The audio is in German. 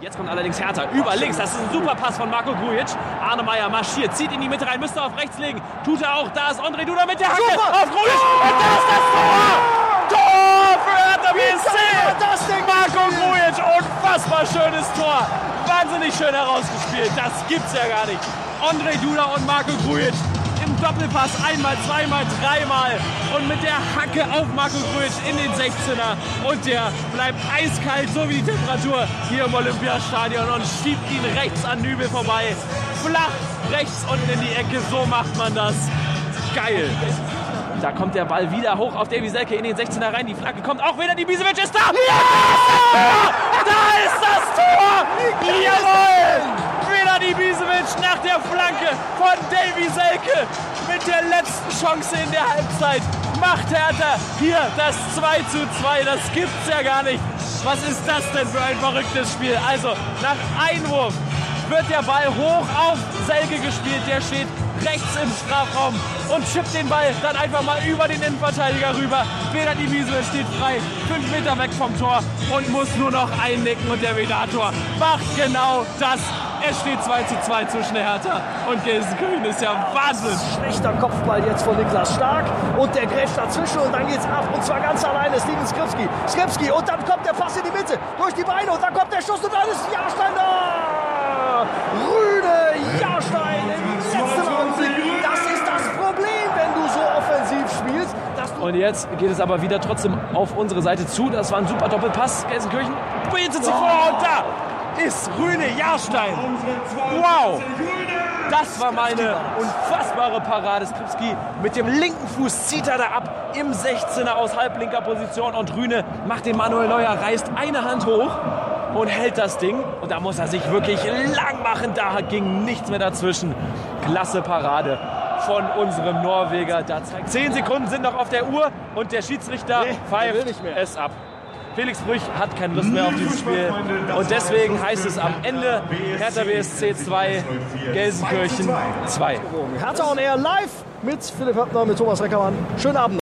Jetzt kommt allerdings Hertha über links. Das ist ein super Pass von Marco Grujic. Arne Meyer marschiert, zieht in die Mitte rein, müsste auf rechts legen. Tut er auch. Da ist André Duda mit der Hacke Super. auf Grujic. Und da ist das Tor! Tor für Hertha BSC! das Ding Marco Grujic, unfassbar schönes Tor. Wahnsinnig schön herausgespielt. Das gibt's ja gar nicht. André Duda und Marco Grujic im Doppelpass einmal, zweimal, dreimal und mit der Hacke auf Marco Grujic in den 16er und der bleibt eiskalt, so wie die Temperatur hier im Olympiastadion und schiebt ihn rechts an Nübel vorbei. Flach rechts unten in die Ecke, so macht man das. Geil. Da kommt der Ball wieder hoch auf Davy Selke in den 16er rein. Die Flagge kommt auch wieder. Die Bisevic ist da. Ja! Da ist das Tor! Jawohl! Wieder die Bisevic nach Flanke von Davy Selke mit der letzten Chance in der Halbzeit. Macht Hertha hier das 2 zu 2. Das gibt's ja gar nicht. Was ist das denn für ein verrücktes Spiel? Also nach Einwurf wird der Ball hoch auf Selke gespielt. Der steht rechts im Strafraum und chippt den Ball dann einfach mal über den Innenverteidiger rüber. Vedat Ibisevic steht frei, fünf Meter weg vom Tor und muss nur noch einnicken und der Vedator macht genau das. Es steht 2 zu 2 zwischen Hertha und Gelsenkirchen. ist ja Wahnsinn. Schlechter Kopfball jetzt von Niklas Stark und der grätscht dazwischen und dann geht's ab und zwar ganz alleine Steven Skripski. Skripski und dann kommt der Pass in die Mitte durch die Beine und dann kommt der Schuss und dann ist Jahrstein Und jetzt geht es aber wieder trotzdem auf unsere Seite zu. Das war ein super Doppelpass. Gelsenkirchen bietet sich vor und da ist Rüne Jahrstein. Wow! Das war meine unfassbare Parade. Skripski mit dem linken Fuß zieht er da ab im 16er aus halblinker Position und Rüne macht den Manuel Neuer, reißt eine Hand hoch und hält das Ding. Und da muss er sich wirklich lang machen. Da ging nichts mehr dazwischen. Klasse Parade von unserem Norweger. Da zeigt zehn Sekunden sind noch auf der Uhr und der Schiedsrichter Nee, pfeift es ab. Felix Brüch hat keine Lust mehr auf dieses Spiel und deswegen heißt es am Ende Hertha BSC 2, Gelsenkirchen 2. Hertha on Air live mit Philipp Höppner, mit Thomas Reckermann. Schönen Abend.